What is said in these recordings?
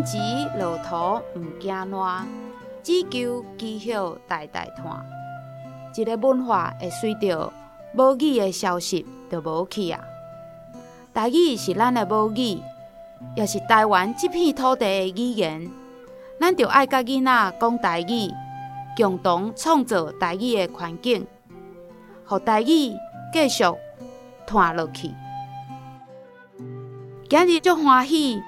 天池落土毋惊烂，只求基晓代代传。一个文化会随着母语的消失就无去啊！台语是咱的母语，也是台湾这片土地的语言。咱就爱甲囡仔讲台语，共同创造台语的环境，让台语继续传落去。今日足欢喜，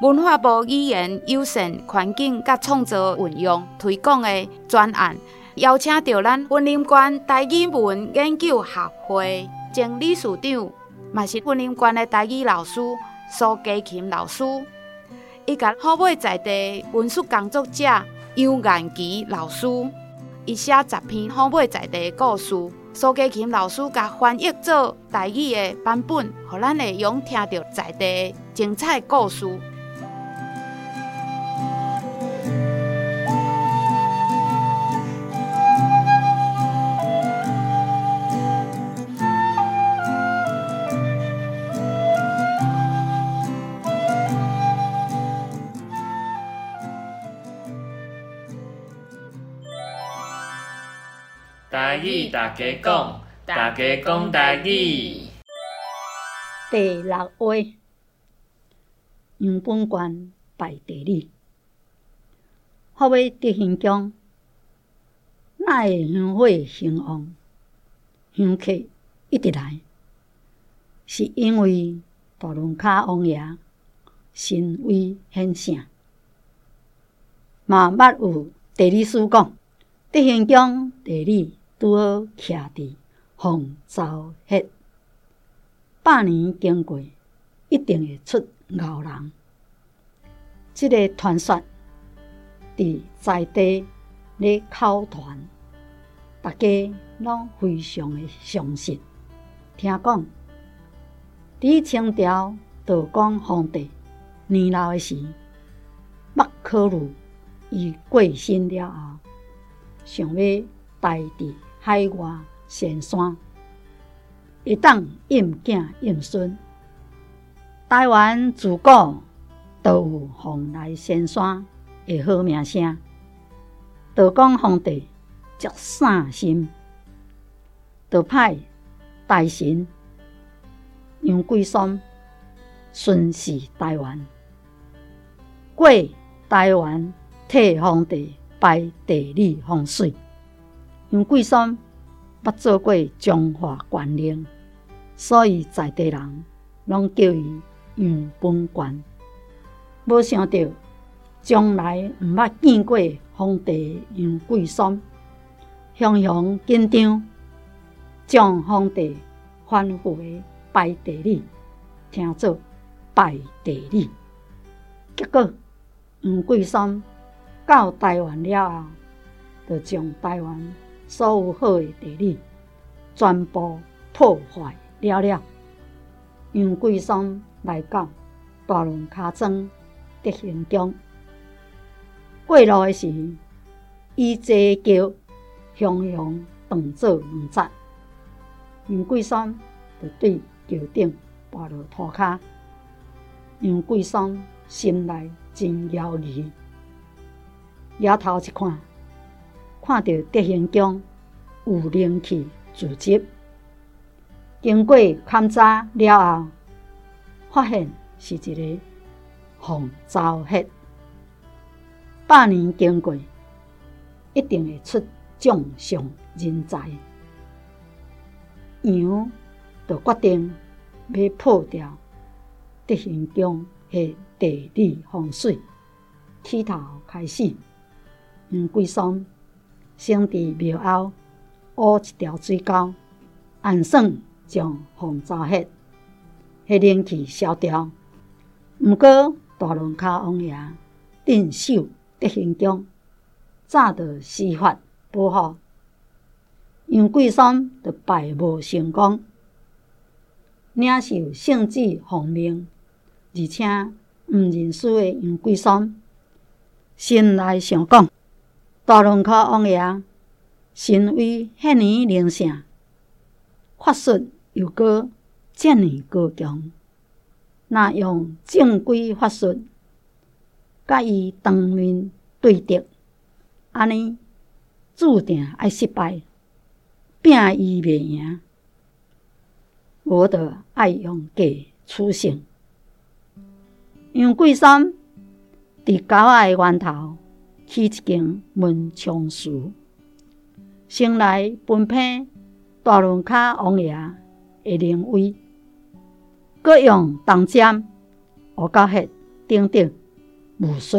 文化部语言友善环境甲创造运用推广的专案，邀请到咱文林县台语文研究学会前理事长，嘛是云林县的台语老师苏家琴老师。伊甲好买在地文书工作者杨元琪老师，伊写十篇好买在地的故事，苏家琴老师甲翻译做台语的版本，互咱会用听到在地精彩故事。台语大家讲，大家讲台语。第六位，杨本官拜地里，好尾德行宫，哪会香火兴旺？香客一直来，是因为大龙卡王爷神威显圣，嘛捌有地理师讲，德行宫地里。拄好徛伫凤巢穴，百年经过，一定会出牛人。这个传说伫在地咧口传，大家拢非常的相信。听讲，伫清朝道光皇帝年老的时，捌考虑伊过身了后，想要代替。海外仙山，会当应囝应孙。台湾自古都有蓬莱仙山的好名声。道光皇帝足善心，就派大臣杨贵崧巡视台湾，过台湾替皇帝拜地理风水。杨贵山捌做过中华官令，所以在地人拢叫伊杨本官。无想到，从来毋捌见过皇帝杨贵山，雄雄紧张，将皇帝反复的拜地礼，听做拜地礼。结果杨贵山到台湾了后，就将台湾。所有好的地理全部破坏了了。杨贵松来到大龙坩庄德行宫，过路的时，伊坐轿雄雄断做两截，杨贵松就对桥顶跋落涂骹。杨贵松心内真犹豫，摇头一看。看到德行宫有灵气聚集，经过勘查了后，发现是一个凤巢穴。百年经过，一定会出将相人才。杨就决定要破掉德行宫的地理风水，起头开始，杨贵崧。先伫庙后挖一条水沟，按算将凤巢穴迄灵气消掉。毋过大龙坩王爷镇守德行宫，早就施法保护，杨贵崧就拜无成功，领受圣旨奉命，而且毋认输的杨贵山，心内想讲。大龙坩王爷神威赫尔灵圣，法术又阁遮尔高强，若用正规法术甲伊当面对敌，安尼注定爱失败，拼伊袂赢，我着爱用假取胜。杨贵山伫沟仔源头起一间文昌祠，先来分配大轮卡王爷的灵位，阁用铜针、乌狗血等等武术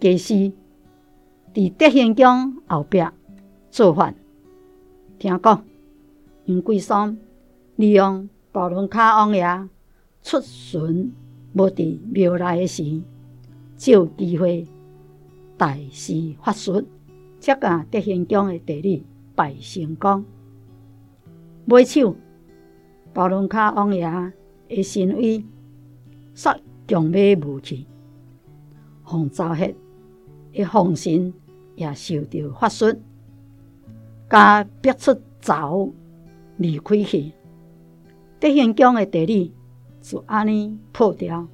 家私，伫德兴宫后壁做法。听讲杨贵姗利用大轮卡王爷出巡。无伫庙内时，借机会大施法术，才甲德兴宫的地理拜成功。买手大龙卡王爷的神威，煞强买无去。洪昭赫的风神也受到法术，甲逼出走离开去。德兴宫的地理。就安尼破掉，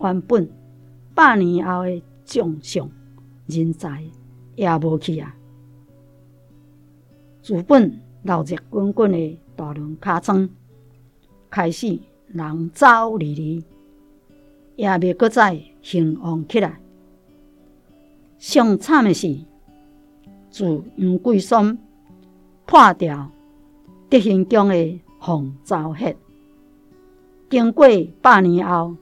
原本百年后的将相人才也无去啊！资本闹热滚滚的大轮尻川，开始人走离离，也未搁再兴旺起来。上惨的是，自杨贵松破掉德兴宫的洪昭赫。经过百年后，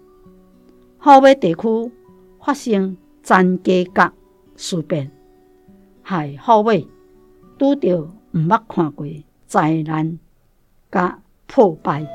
后尾地区发生詹家角事变，害后尾拄着毋捌看过灾难甲破败。